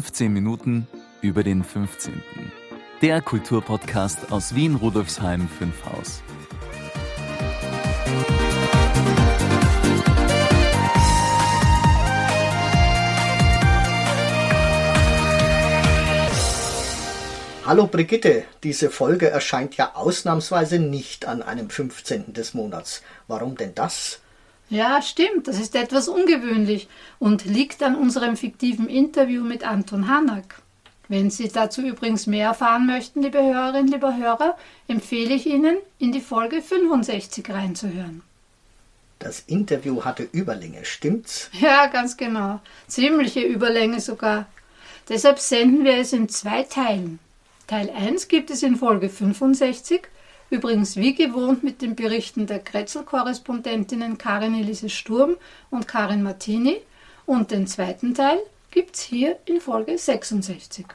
15 Minuten über den 15. Der Kulturpodcast aus Wien Rudolfsheim 5 Haus. Hallo Brigitte, diese Folge erscheint ja ausnahmsweise nicht an einem 15. des Monats. Warum denn das? Ja, stimmt, das ist etwas ungewöhnlich und liegt an unserem fiktiven Interview mit Anton Hanak. Wenn Sie dazu übrigens mehr erfahren möchten, liebe Hörerinnen, lieber Hörer, empfehle ich Ihnen, in die Folge 65 reinzuhören. Das Interview hatte Überlänge, stimmt's? Ja, ganz genau. Ziemliche Überlänge sogar. Deshalb senden wir es in zwei Teilen. Teil 1 gibt es in Folge 65, übrigens wie gewohnt mit den Berichten der Kretzel-Korrespondentinnen Karin Elise Sturm und Karin Martini und den zweiten Teil gibt es hier in Folge 66.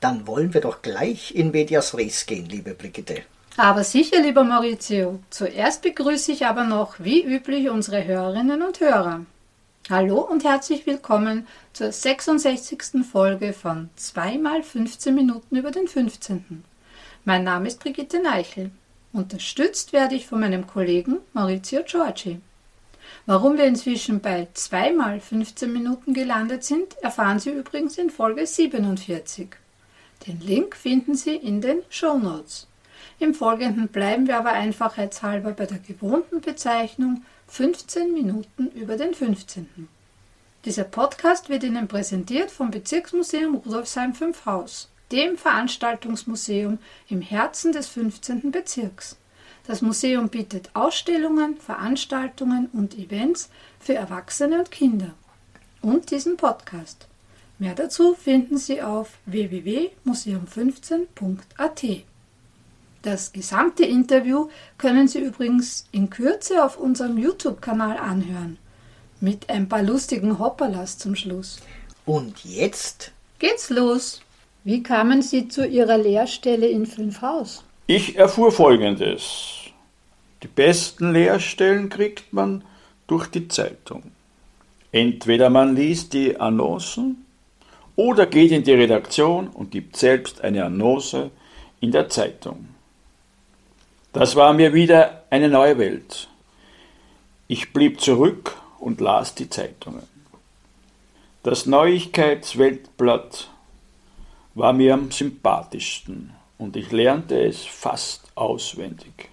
Dann wollen wir doch gleich in Medias Res gehen, liebe Brigitte. Aber sicher, lieber Maurizio. Zuerst begrüße ich aber noch, wie üblich, unsere Hörerinnen und Hörer. Hallo und herzlich willkommen zur 66. Folge von 2 mal 15 Minuten über den 15. Mein Name ist Brigitte Neichel. Unterstützt werde ich von meinem Kollegen Maurizio Giorgi. Warum wir inzwischen bei 2 mal 15 Minuten gelandet sind, erfahren Sie übrigens in Folge 47. Den Link finden Sie in den Show Notes. Im Folgenden bleiben wir aber einfachheitshalber bei der gewohnten Bezeichnung 15 Minuten über den 15. Dieser Podcast wird Ihnen präsentiert vom Bezirksmuseum Rudolfsheim 5 Haus, dem Veranstaltungsmuseum im Herzen des 15. Bezirks. Das Museum bietet Ausstellungen, Veranstaltungen und Events für Erwachsene und Kinder. Und diesen Podcast. Mehr dazu finden Sie auf www.museum15.at. Das gesamte Interview können Sie übrigens in Kürze auf unserem YouTube-Kanal anhören. Mit ein paar lustigen Hopperlas zum Schluss. Und jetzt geht's los. Wie kamen Sie zu Ihrer Lehrstelle in Fünfhaus? Ich erfuhr Folgendes. Die besten Lehrstellen kriegt man durch die Zeitung. Entweder man liest die Annoncen oder geht in die Redaktion und gibt selbst eine Annonce in der Zeitung. Das war mir wieder eine neue Welt. Ich blieb zurück und las die Zeitungen. Das Neuigkeitsweltblatt war mir am sympathischsten und ich lernte es fast auswendig.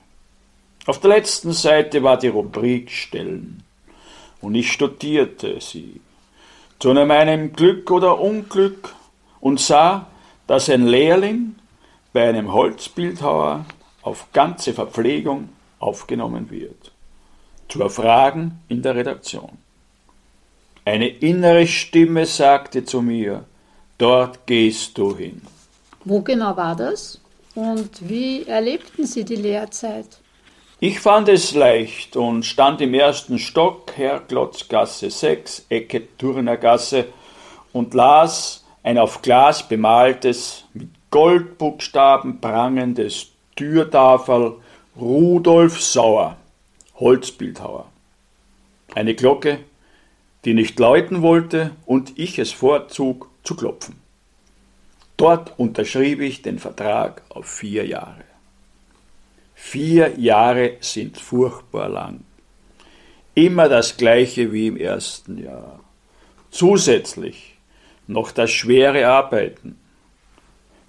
Auf der letzten Seite war die Rubrik Stellen und ich studierte sie zu meinem Glück oder Unglück und sah, dass ein Lehrling bei einem Holzbildhauer auf ganze Verpflegung aufgenommen wird. Zu erfragen in der Redaktion. Eine innere Stimme sagte zu mir, dort gehst du hin. Wo genau war das? Und wie erlebten Sie die Lehrzeit? Ich fand es leicht und stand im ersten Stock, Herrglotzgasse 6, Ecke Turnergasse, und las ein auf Glas bemaltes, mit Goldbuchstaben prangendes Türtafel Rudolf Sauer, Holzbildhauer. Eine Glocke, die nicht läuten wollte und ich es vorzog zu klopfen. Dort unterschrieb ich den Vertrag auf vier Jahre. Vier Jahre sind furchtbar lang. Immer das gleiche wie im ersten Jahr. Zusätzlich noch das schwere Arbeiten,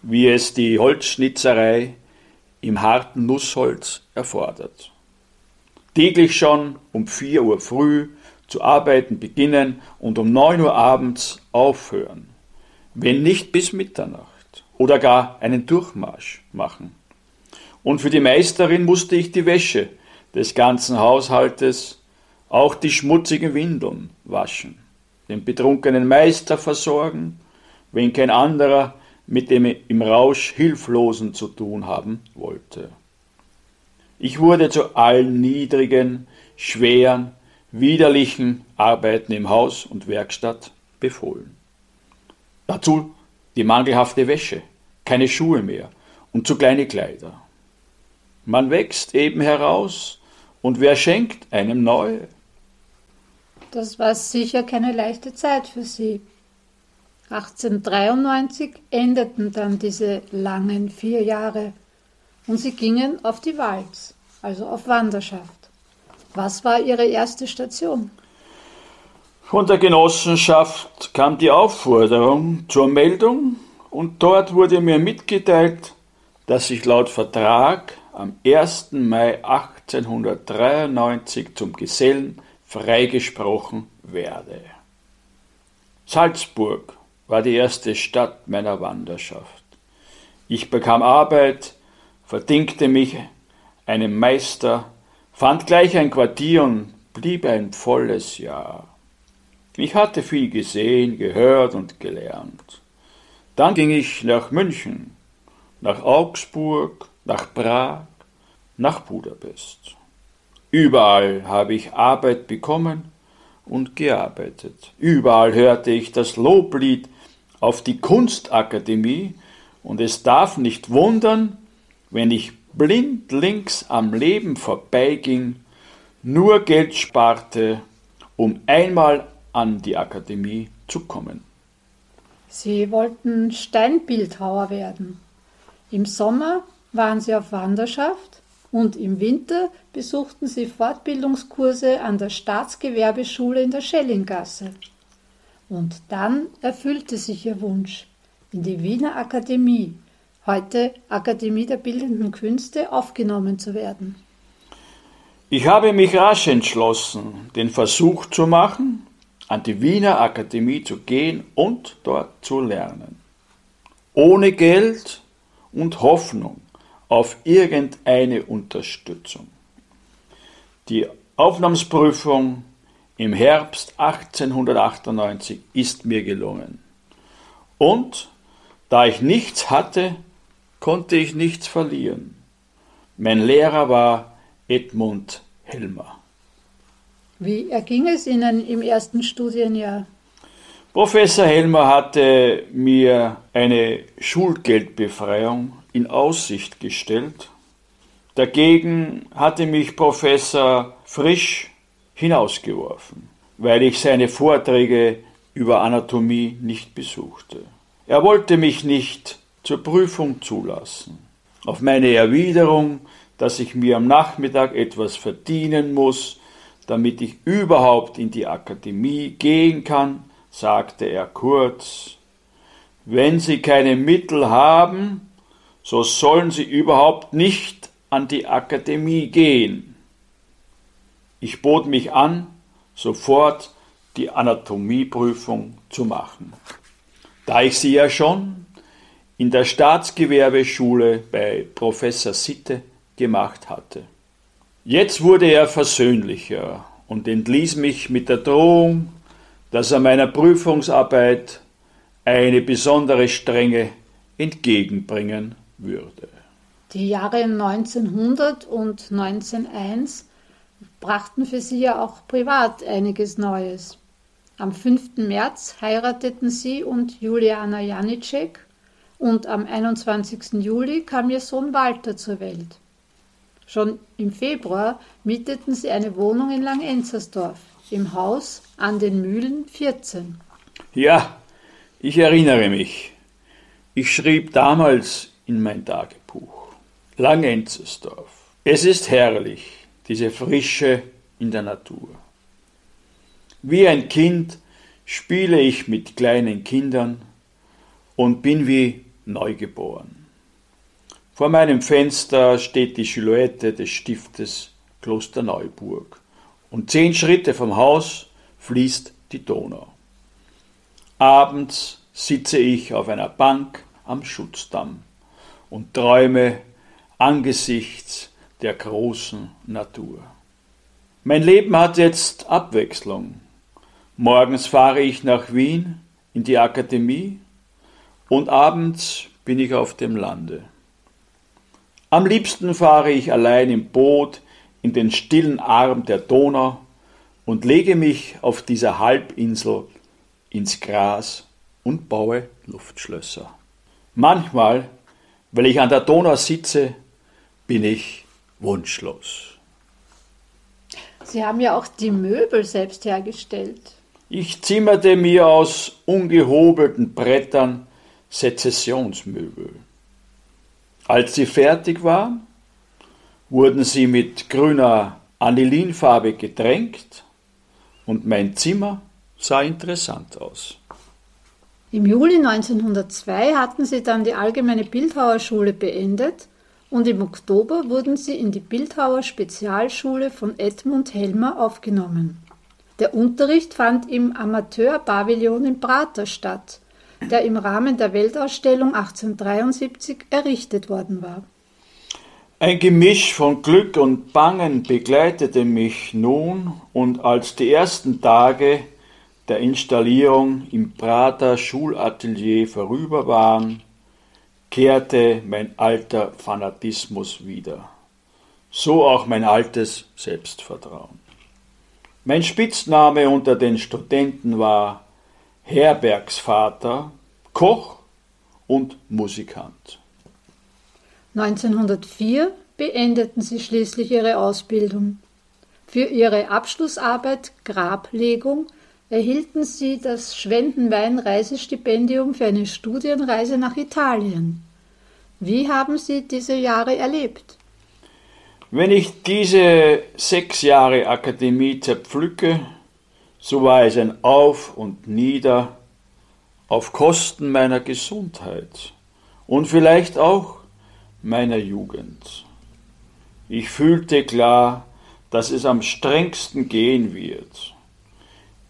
wie es die Holzschnitzerei im harten Nussholz erfordert. Täglich schon um vier Uhr früh zu arbeiten beginnen und um neun Uhr abends aufhören, wenn nicht bis Mitternacht oder gar einen Durchmarsch machen. Und für die Meisterin musste ich die Wäsche des ganzen Haushaltes, auch die schmutzigen Windeln waschen, den betrunkenen Meister versorgen, wenn kein anderer mit dem im Rausch Hilflosen zu tun haben wollte. Ich wurde zu allen niedrigen, schweren, widerlichen Arbeiten im Haus und Werkstatt befohlen. Dazu die mangelhafte Wäsche, keine Schuhe mehr und zu kleine Kleider. Man wächst eben heraus und wer schenkt einem neue? Das war sicher keine leichte Zeit für Sie. 1893 endeten dann diese langen vier Jahre und sie gingen auf die Walz, also auf Wanderschaft. Was war Ihre erste Station? Von der Genossenschaft kam die Aufforderung zur Meldung und dort wurde mir mitgeteilt, dass ich laut Vertrag am 1. Mai 1893 zum Gesellen freigesprochen werde. Salzburg war die erste Stadt meiner Wanderschaft. Ich bekam Arbeit, verdingte mich einem Meister, fand gleich ein Quartier und blieb ein volles Jahr. Ich hatte viel gesehen, gehört und gelernt. Dann ging ich nach München, nach Augsburg, nach Prag, nach Budapest. Überall habe ich Arbeit bekommen und gearbeitet. Überall hörte ich das Loblied auf die Kunstakademie und es darf nicht wundern, wenn ich blind links am Leben vorbeiging, nur Geld sparte, um einmal an die Akademie zu kommen. Sie wollten Steinbildhauer werden. Im Sommer waren Sie auf Wanderschaft und im Winter besuchten Sie Fortbildungskurse an der Staatsgewerbeschule in der Schellinggasse. Und dann erfüllte sich Ihr Wunsch, in die Wiener Akademie, heute Akademie der Bildenden Künste, aufgenommen zu werden. Ich habe mich rasch entschlossen, den Versuch zu machen an die Wiener Akademie zu gehen und dort zu lernen. Ohne Geld und Hoffnung auf irgendeine Unterstützung. Die Aufnahmsprüfung im Herbst 1898 ist mir gelungen. Und da ich nichts hatte, konnte ich nichts verlieren. Mein Lehrer war Edmund Helmer. Wie erging es Ihnen im ersten Studienjahr? Professor Helmer hatte mir eine Schulgeldbefreiung in Aussicht gestellt. Dagegen hatte mich Professor Frisch hinausgeworfen, weil ich seine Vorträge über Anatomie nicht besuchte. Er wollte mich nicht zur Prüfung zulassen. Auf meine Erwiderung, dass ich mir am Nachmittag etwas verdienen muss, damit ich überhaupt in die Akademie gehen kann, sagte er kurz, wenn Sie keine Mittel haben, so sollen Sie überhaupt nicht an die Akademie gehen. Ich bot mich an, sofort die Anatomieprüfung zu machen. Da ich sie ja schon in der Staatsgewerbeschule bei Professor Sitte gemacht hatte. Jetzt wurde er versöhnlicher und entließ mich mit der Drohung, dass er meiner Prüfungsarbeit eine besondere Strenge entgegenbringen würde. Die Jahre 1900 und 1901 brachten für sie ja auch privat einiges Neues. Am 5. März heirateten sie und Juliana Janicek und am 21. Juli kam ihr Sohn Walter zur Welt. Schon im Februar mieteten sie eine Wohnung in Langenzersdorf, im Haus an den Mühlen 14. Ja, ich erinnere mich. Ich schrieb damals in mein Tagebuch. Langenzersdorf. Es ist herrlich, diese Frische in der Natur. Wie ein Kind spiele ich mit kleinen Kindern und bin wie neugeboren. Vor meinem Fenster steht die Silhouette des Stiftes Klosterneuburg und zehn Schritte vom Haus fließt die Donau. Abends sitze ich auf einer Bank am Schutzdamm und träume angesichts der großen Natur. Mein Leben hat jetzt Abwechslung. Morgens fahre ich nach Wien in die Akademie und abends bin ich auf dem Lande. Am liebsten fahre ich allein im Boot in den stillen Arm der Donau und lege mich auf dieser Halbinsel ins Gras und baue Luftschlösser. Manchmal, weil ich an der Donau sitze, bin ich wunschlos. Sie haben ja auch die Möbel selbst hergestellt. Ich zimmerte mir aus ungehobelten Brettern Sezessionsmöbel. Als sie fertig waren, wurden sie mit grüner Anilinfarbe getränkt und mein Zimmer sah interessant aus. Im Juli 1902 hatten sie dann die Allgemeine Bildhauerschule beendet und im Oktober wurden sie in die Bildhauer Spezialschule von Edmund Helmer aufgenommen. Der Unterricht fand im Amateurpavillon in Prater statt, der im Rahmen der Weltausstellung 1873 errichtet worden war. Ein Gemisch von Glück und Bangen begleitete mich nun, und als die ersten Tage der Installierung im Prater Schulatelier vorüber waren, kehrte mein alter Fanatismus wieder, so auch mein altes Selbstvertrauen. Mein Spitzname unter den Studenten war Herbergsvater, Koch und Musikant. 1904 beendeten sie schließlich ihre Ausbildung. Für ihre Abschlussarbeit Grablegung erhielten sie das Schwendenwein-Reisestipendium für eine Studienreise nach Italien. Wie haben Sie diese Jahre erlebt? Wenn ich diese sechs Jahre Akademie zerpflücke, so war es ein Auf und Nieder auf Kosten meiner Gesundheit und vielleicht auch meiner Jugend. Ich fühlte klar, dass es am strengsten gehen wird.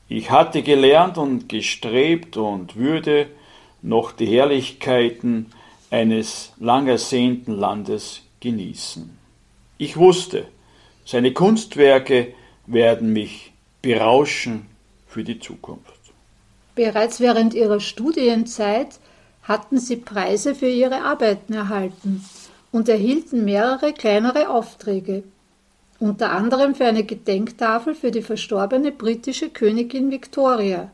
Ich hatte gelernt und gestrebt und würde noch die Herrlichkeiten eines lang ersehnten Landes genießen. Ich wusste, seine Kunstwerke werden mich berauschen für die Zukunft. Bereits während ihrer Studienzeit hatten sie Preise für ihre Arbeiten erhalten und erhielten mehrere kleinere Aufträge, unter anderem für eine Gedenktafel für die verstorbene britische Königin Victoria,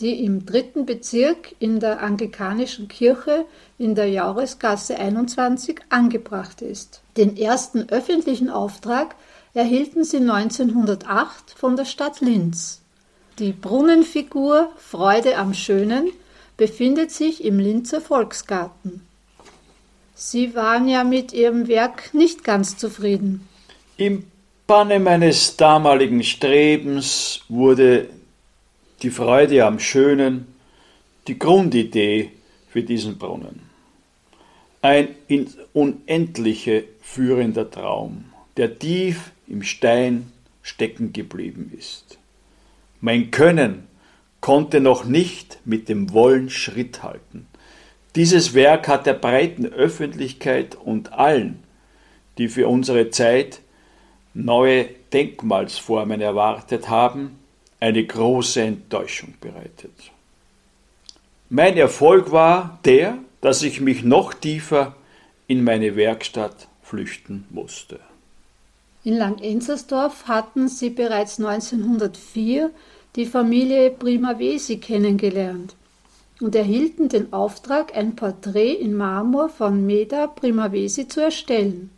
die im dritten Bezirk in der anglikanischen Kirche in der Jauresgasse 21 angebracht ist. Den ersten öffentlichen Auftrag erhielten sie 1908 von der Stadt Linz. Die Brunnenfigur Freude am Schönen befindet sich im Linzer Volksgarten. Sie waren ja mit Ihrem Werk nicht ganz zufrieden. Im Banne meines damaligen Strebens wurde die Freude am Schönen die Grundidee für diesen Brunnen. Ein ins Unendliche führender Traum, der tief im Stein stecken geblieben ist. Mein Können konnte noch nicht mit dem Wollen Schritt halten. Dieses Werk hat der breiten Öffentlichkeit und allen, die für unsere Zeit neue Denkmalsformen erwartet haben, eine große Enttäuschung bereitet. Mein Erfolg war der, dass ich mich noch tiefer in meine Werkstatt flüchten musste. In Lang-Enzersdorf hatten sie bereits 1904 die Familie Primavesi kennengelernt und erhielten den Auftrag, ein Porträt in Marmor von Meda Primavesi zu erstellen.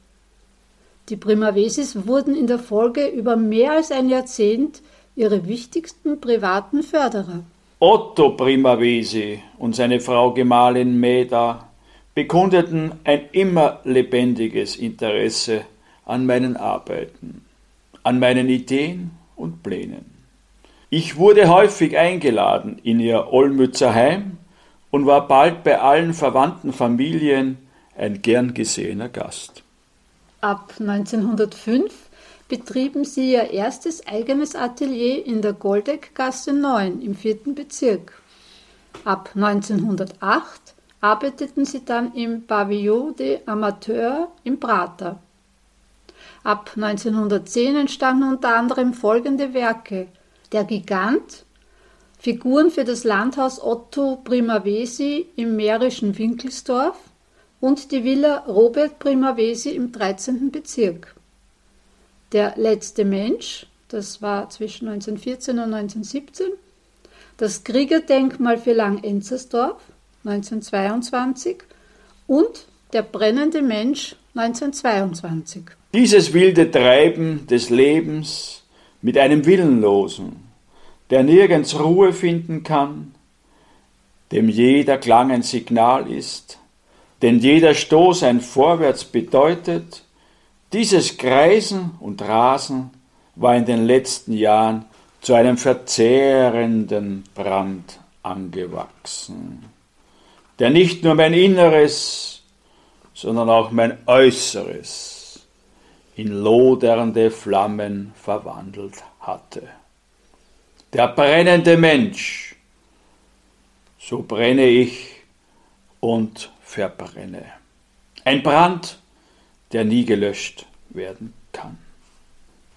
Die Primavesis wurden in der Folge über mehr als ein Jahrzehnt ihre wichtigsten privaten Förderer. Otto Primavesi und seine Frau Gemahlin Meda bekundeten ein immer lebendiges Interesse an meinen Arbeiten, an meinen Ideen und Plänen. Ich wurde häufig eingeladen in ihr Olmützer Heim und war bald bei allen verwandten Familien ein gern gesehener Gast. Ab 1905 betrieben sie ihr erstes eigenes Atelier in der Goldeckgasse 9 im vierten Bezirk. Ab 1908 arbeiteten sie dann im Pavillon des Amateurs im Prater. Ab 1910 entstanden unter anderem folgende Werke: Der Gigant, Figuren für das Landhaus Otto Primavesi im mährischen Winkelsdorf und die Villa Robert Primavesi im 13. Bezirk. Der letzte Mensch, das war zwischen 1914 und 1917, das Kriegerdenkmal für Lang-Enzersdorf 1922 und der brennende Mensch 1922. Dieses wilde Treiben des Lebens mit einem Willenlosen, der nirgends Ruhe finden kann, dem jeder Klang ein Signal ist, denn jeder Stoß ein Vorwärts bedeutet, dieses Kreisen und Rasen war in den letzten Jahren zu einem verzehrenden Brand angewachsen, der nicht nur mein Inneres, sondern auch mein Äußeres in lodernde Flammen verwandelt hatte. Der brennende Mensch, so brenne ich und verbrenne. Ein Brand, der nie gelöscht werden kann.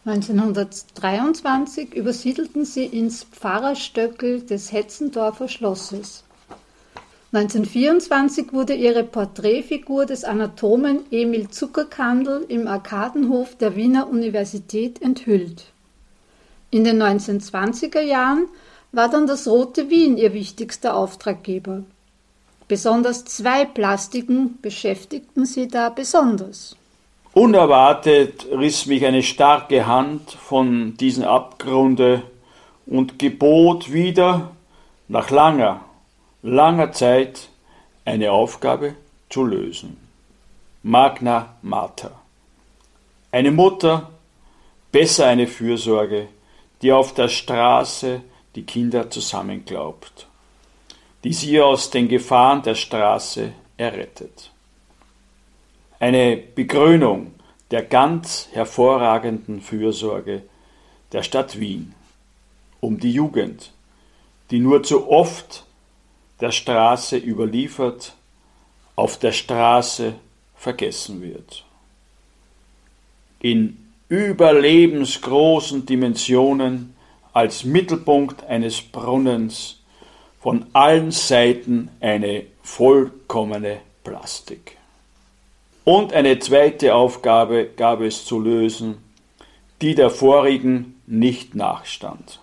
1923 übersiedelten sie ins Pfarrerstöckel des Hetzendorfer Schlosses. 1924 wurde ihre Porträtfigur des Anatomen Emil Zuckerkandel im Arkadenhof der Wiener Universität enthüllt. In den 1920er Jahren war dann das Rote Wien ihr wichtigster Auftraggeber. Besonders zwei Plastiken beschäftigten sie da besonders. Unerwartet riss mich eine starke Hand von diesem Abgrunde und gebot wieder nach langer, langer Zeit eine Aufgabe zu lösen. Magna Mater. Eine Mutter, besser eine Fürsorge, die auf der Straße die Kinder zusammenglaubt, die sie aus den Gefahren der Straße errettet eine Bekrönung der ganz hervorragenden Fürsorge der Stadt Wien um die Jugend, die nur zu oft der Straße überliefert, auf der Straße vergessen wird. In überlebensgroßen Dimensionen als Mittelpunkt eines Brunnens von allen Seiten eine vollkommene Plastik. Und eine zweite Aufgabe gab es zu lösen, die der vorigen nicht nachstand.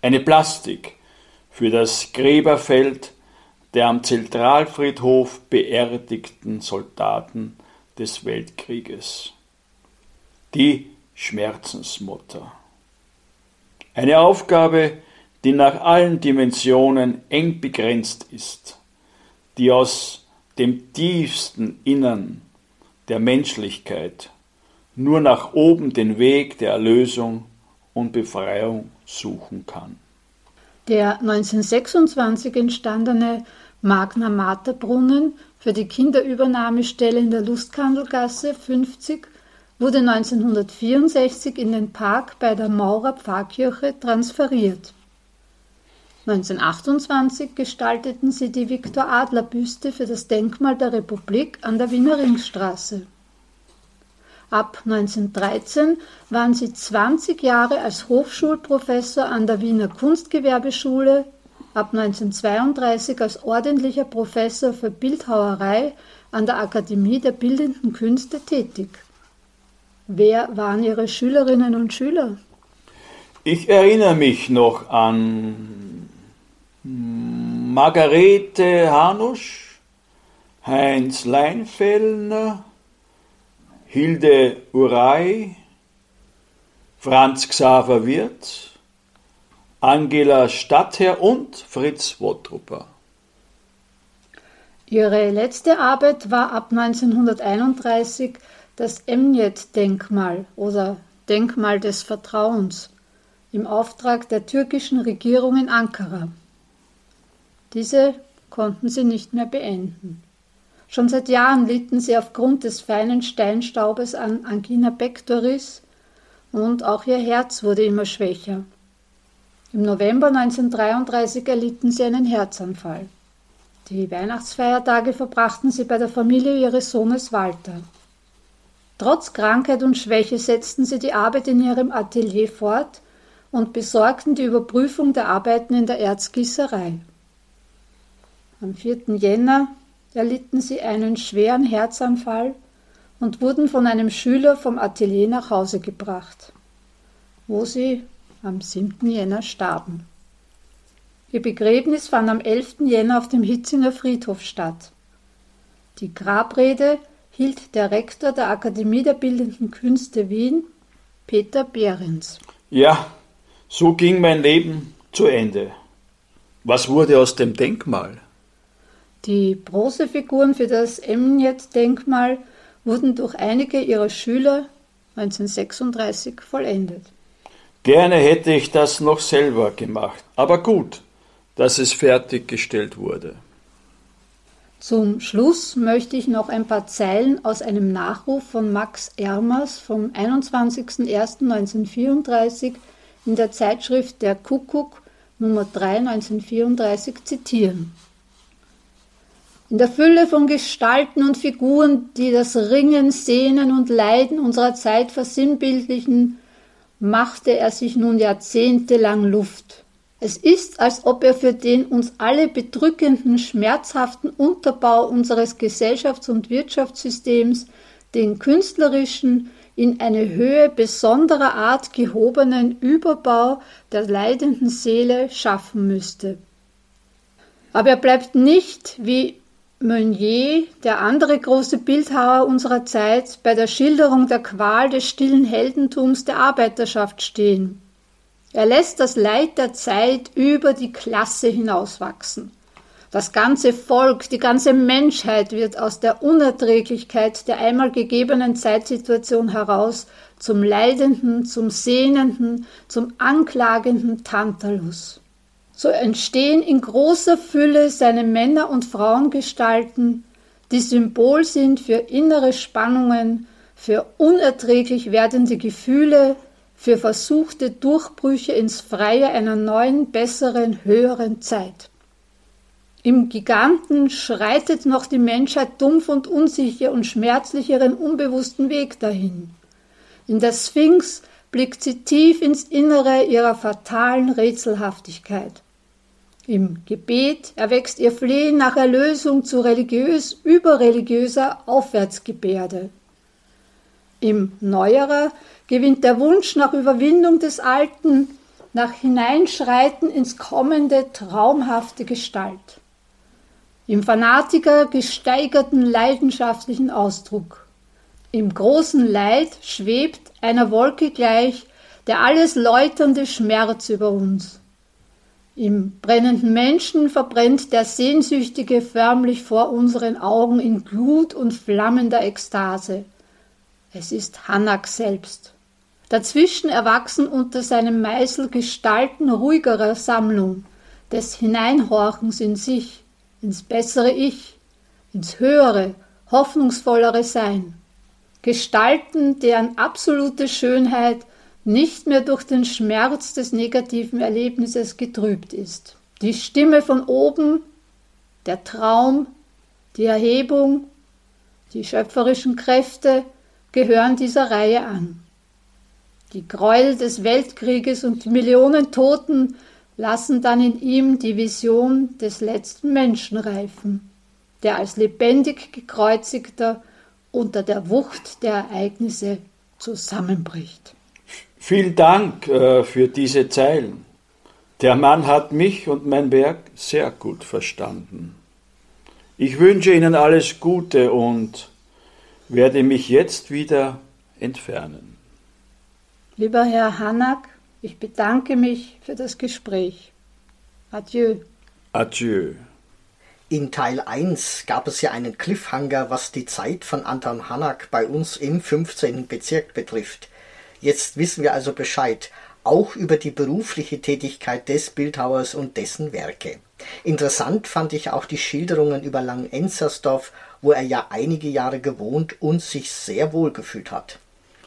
Eine Plastik für das Gräberfeld der am Zentralfriedhof beerdigten Soldaten des Weltkrieges. Die Schmerzensmutter. Eine Aufgabe, die nach allen Dimensionen eng begrenzt ist, die aus dem tiefsten Innern der Menschlichkeit nur nach oben den Weg der Erlösung und Befreiung suchen kann. Der 1926 entstandene Magna Mater Brunnen für die Kinderübernahmestelle in der Lustkandelgasse 50 wurde 1964 in den Park bei der Maurer Pfarrkirche transferiert. 1928 gestalteten sie die Viktor-Adler-Büste für das Denkmal der Republik an der Wiener Ringstraße. Ab 1913 waren sie 20 Jahre als Hochschulprofessor an der Wiener Kunstgewerbeschule, ab 1932 als ordentlicher Professor für Bildhauerei an der Akademie der Bildenden Künste tätig. Wer waren ihre Schülerinnen und Schüler? Ich erinnere mich noch an Margarete Hanusch, Heinz Leinfellner, Hilde Urey, Franz Xaver Wirth, Angela Stadtherr und Fritz Wottrupper. Ihre letzte Arbeit war ab 1931 das Emniyet-Denkmal oder Denkmal des Vertrauens im Auftrag der türkischen Regierung in Ankara. Diese konnten sie nicht mehr beenden. Schon seit Jahren litten sie aufgrund des feinen Steinstaubes an Angina pectoris und auch ihr Herz wurde immer schwächer. Im November 1933 erlitten sie einen Herzanfall. Die Weihnachtsfeiertage verbrachten sie bei der Familie ihres Sohnes Walter. Trotz Krankheit und Schwäche setzten sie die Arbeit in ihrem Atelier fort und besorgten die Überprüfung der Arbeiten in der Erzgießerei. Am 4. Jänner erlitten sie einen schweren Herzanfall und wurden von einem Schüler vom Atelier nach Hause gebracht, wo sie am 7. Jänner starben. Ihr Begräbnis fand am 11. Jänner auf dem Hitzinger Friedhof statt. Die Grabrede hielt der Rektor der Akademie der Bildenden Künste Wien, Peter Behrens. Ja, so ging mein Leben zu Ende. Was wurde aus dem Denkmal? Die Bronzefiguren für das Emnet-Denkmal wurden durch einige ihrer Schüler 1936 vollendet. Gerne hätte ich das noch selber gemacht, aber gut, dass es fertiggestellt wurde. Zum Schluss möchte ich noch ein paar Zeilen aus einem Nachruf von Max Ermers vom 21.01.1934 in der Zeitschrift Der Kuckuck Nummer 3 1934 zitieren. In der Fülle von Gestalten und Figuren, die das Ringen, Sehnen und Leiden unserer Zeit versinnbildlichen, machte er sich nun jahrzehntelang Luft. Es ist, als ob er für den uns alle bedrückenden, schmerzhaften Unterbau unseres Gesellschafts- und Wirtschaftssystems den künstlerischen, in eine Höhe besonderer Art gehobenen Überbau der leidenden Seele schaffen müsste. Aber er bleibt nicht, wie Meunier, der andere große Bildhauer unserer Zeit, bei der Schilderung der Qual des stillen Heldentums der Arbeiterschaft stehen. Er lässt das Leid der Zeit über die Klasse hinauswachsen. Das ganze Volk, die ganze Menschheit wird aus der Unerträglichkeit der einmal gegebenen Zeitsituation heraus zum Leidenden, zum Sehnenden, zum anklagenden Tantalus. So entstehen in großer Fülle seine Männer- und Frauengestalten, die Symbol sind für innere Spannungen, für unerträglich werdende Gefühle, für versuchte Durchbrüche ins Freie einer neuen, besseren, höheren Zeit. Im Giganten schreitet noch die Menschheit dumpf und unsicher und schmerzlich ihren unbewussten Weg dahin. In der Sphinx blickt sie tief ins Innere ihrer fatalen Rätselhaftigkeit. Im Gebet erwächst ihr Flehen nach Erlösung zu religiös überreligiöser Aufwärtsgebärde. Im Neuerer gewinnt der Wunsch nach Überwindung des Alten, nach Hineinschreiten ins kommende traumhafte Gestalt. Im Fanatiker gesteigerten leidenschaftlichen Ausdruck. Im großen Leid schwebt einer Wolke gleich der alles läuternde Schmerz über uns. Im brennenden Menschen verbrennt der Sehnsüchtige förmlich vor unseren Augen in Glut und flammender Ekstase. Es ist Hanak selbst. Dazwischen erwachsen unter seinem Meißel Gestalten ruhigerer Sammlung, des Hineinhorchens in sich, ins bessere Ich, ins höhere, hoffnungsvollere Sein. Gestalten, deren absolute Schönheit nicht mehr durch den Schmerz des negativen Erlebnisses getrübt ist. Die Stimme von oben, der Traum, die Erhebung, die schöpferischen Kräfte, gehören dieser Reihe an. Die Gräuel des Weltkrieges und die Millionen Toten lassen dann in ihm die Vision des letzten Menschen reifen, der als lebendig gekreuzigter unter der Wucht der Ereignisse zusammenbricht. Vielen Dank äh, für diese Zeilen. Der Mann hat mich und mein Werk sehr gut verstanden. Ich wünsche Ihnen alles Gute und werde mich jetzt wieder entfernen. Lieber Herr Hanak, ich bedanke mich für das Gespräch. Adieu. Adieu. In Teil 1 gab es ja einen Cliffhanger, was die Zeit von Anton Hanak bei uns im 15. Bezirk betrifft. Jetzt wissen wir also Bescheid, auch über die berufliche Tätigkeit des Bildhauers und dessen Werke. Interessant fand ich auch die Schilderungen über Langenzersdorf wo er ja einige Jahre gewohnt und sich sehr wohl gefühlt hat.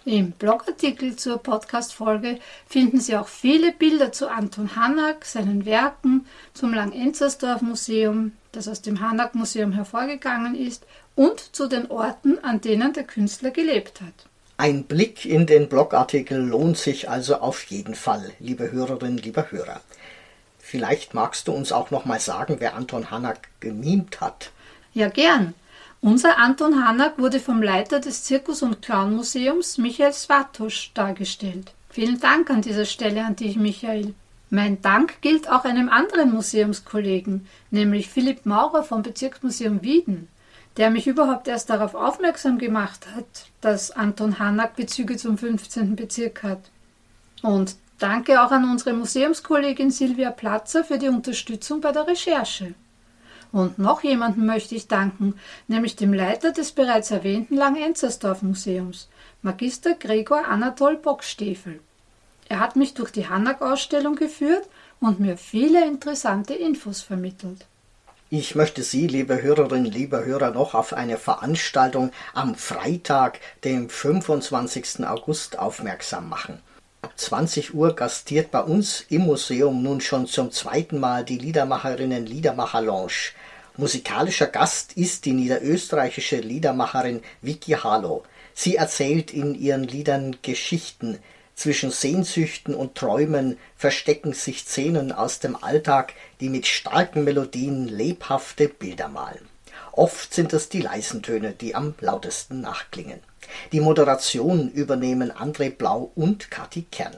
Im Blogartikel zur Podcast-Folge finden Sie auch viele Bilder zu Anton Hanak, seinen Werken, zum Langenzersdorf-Museum, das aus dem Hanak-Museum hervorgegangen ist, und zu den Orten, an denen der Künstler gelebt hat. Ein Blick in den Blogartikel lohnt sich also auf jeden Fall, liebe Hörerinnen, lieber Hörer. Vielleicht magst du uns auch noch mal sagen, wer Anton Hanak gemimt hat. Ja, gern. Unser Anton Hanak wurde vom Leiter des Zirkus- und Clownmuseums, Michael Svatosch, dargestellt. Vielen Dank an dieser Stelle an dich, Michael. Mein Dank gilt auch einem anderen Museumskollegen, nämlich Philipp Maurer vom Bezirksmuseum Wieden, der mich überhaupt erst darauf aufmerksam gemacht hat, dass Anton Hanak Bezüge zum 15. Bezirk hat. Und Danke auch an unsere Museumskollegin Silvia Platzer für die Unterstützung bei der Recherche. Und noch jemandem möchte ich danken, nämlich dem Leiter des bereits erwähnten Langenzersdorf Museums, Magister Gregor Anatol Bockstiefel. Er hat mich durch die Hanak-Ausstellung geführt und mir viele interessante Infos vermittelt. Ich möchte Sie, liebe Hörerinnen, liebe Hörer, noch auf eine Veranstaltung am Freitag, dem 25. August, aufmerksam machen. Ab 20 Uhr gastiert bei uns im Museum nun schon zum zweiten Mal die Liedermacherinnen Liedermacher Lounge. Musikalischer Gast ist die niederösterreichische Liedermacherin Vicky Harlow. Sie erzählt in ihren Liedern Geschichten. Zwischen Sehnsüchten und Träumen verstecken sich Szenen aus dem Alltag, die mit starken Melodien lebhafte Bilder malen. Oft sind es die leisen Töne, die am lautesten nachklingen. Die Moderation übernehmen André Blau und Kathi Kern.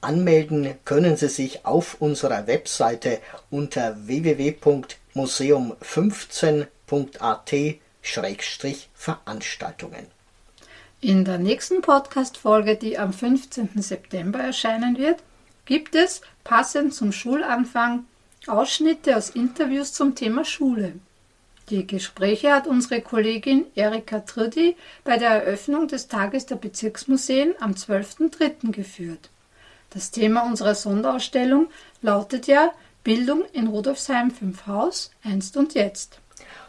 Anmelden können Sie sich auf unserer Webseite unter www.museum15.at-veranstaltungen. In der nächsten Podcast-Folge, die am 15. September erscheinen wird, gibt es, passend zum Schulanfang, Ausschnitte aus Interviews zum Thema Schule. Die Gespräche hat unsere Kollegin Erika Trüdi bei der Eröffnung des Tages der Bezirksmuseen am 12.03. geführt. Das Thema unserer Sonderausstellung lautet ja Bildung in Rudolfsheim 5 Haus, einst und jetzt.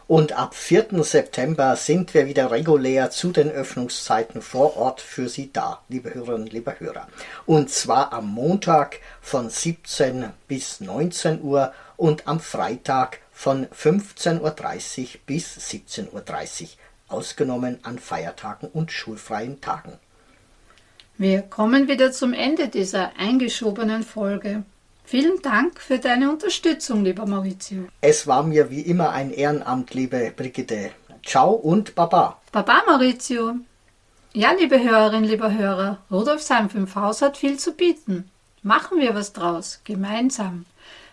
Und ab 4. September sind wir wieder regulär zu den Öffnungszeiten vor Ort für Sie da, liebe Hörerinnen, liebe Hörer. Und zwar am Montag von 17 bis 19 Uhr und am Freitag von 15.30 Uhr bis 17.30 Uhr, ausgenommen an Feiertagen und schulfreien Tagen. Wir kommen wieder zum Ende dieser eingeschobenen Folge. Vielen Dank für deine Unterstützung, lieber Maurizio. Es war mir wie immer ein Ehrenamt, liebe Brigitte. Ciao und Baba. Baba, Maurizio. Ja, liebe Hörerinnen, lieber Hörer, Rudolfsheim 5 Haus hat viel zu bieten. Machen wir was draus, gemeinsam.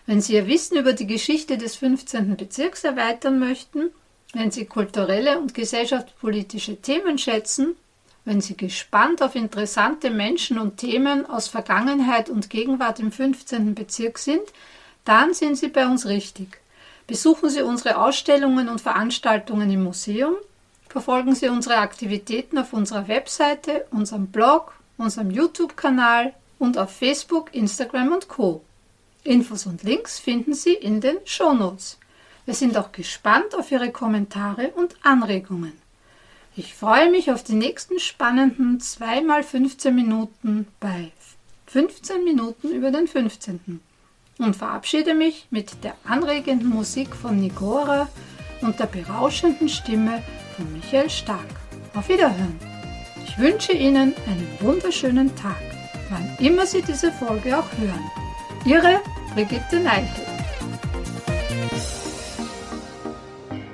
Wenn Sie Ihr Wissen über die Geschichte des 15. Bezirks erweitern möchten, wenn Sie kulturelle und gesellschaftspolitische Themen schätzen, wenn Sie gespannt auf interessante Menschen und Themen aus Vergangenheit und Gegenwart im 15. Bezirk sind, dann sind Sie bei uns richtig. Besuchen Sie unsere Ausstellungen und Veranstaltungen im Museum, verfolgen Sie unsere Aktivitäten auf unserer Webseite, unserem Blog, unserem YouTube-Kanal und auf Facebook, Instagram und Co. Infos und Links finden Sie in den Shownotes. Wir sind auch gespannt auf Ihre Kommentare und Anregungen. Ich freue mich auf die nächsten spannenden 2x15 Minuten bei 15 Minuten über den 15. und verabschiede mich mit der anregenden Musik von Nigora und der berauschenden Stimme von Michael Stark. Auf Wiederhören! Ich wünsche Ihnen einen wunderschönen Tag, wann immer Sie diese Folge auch hören. Ihre Brigitte Neichel.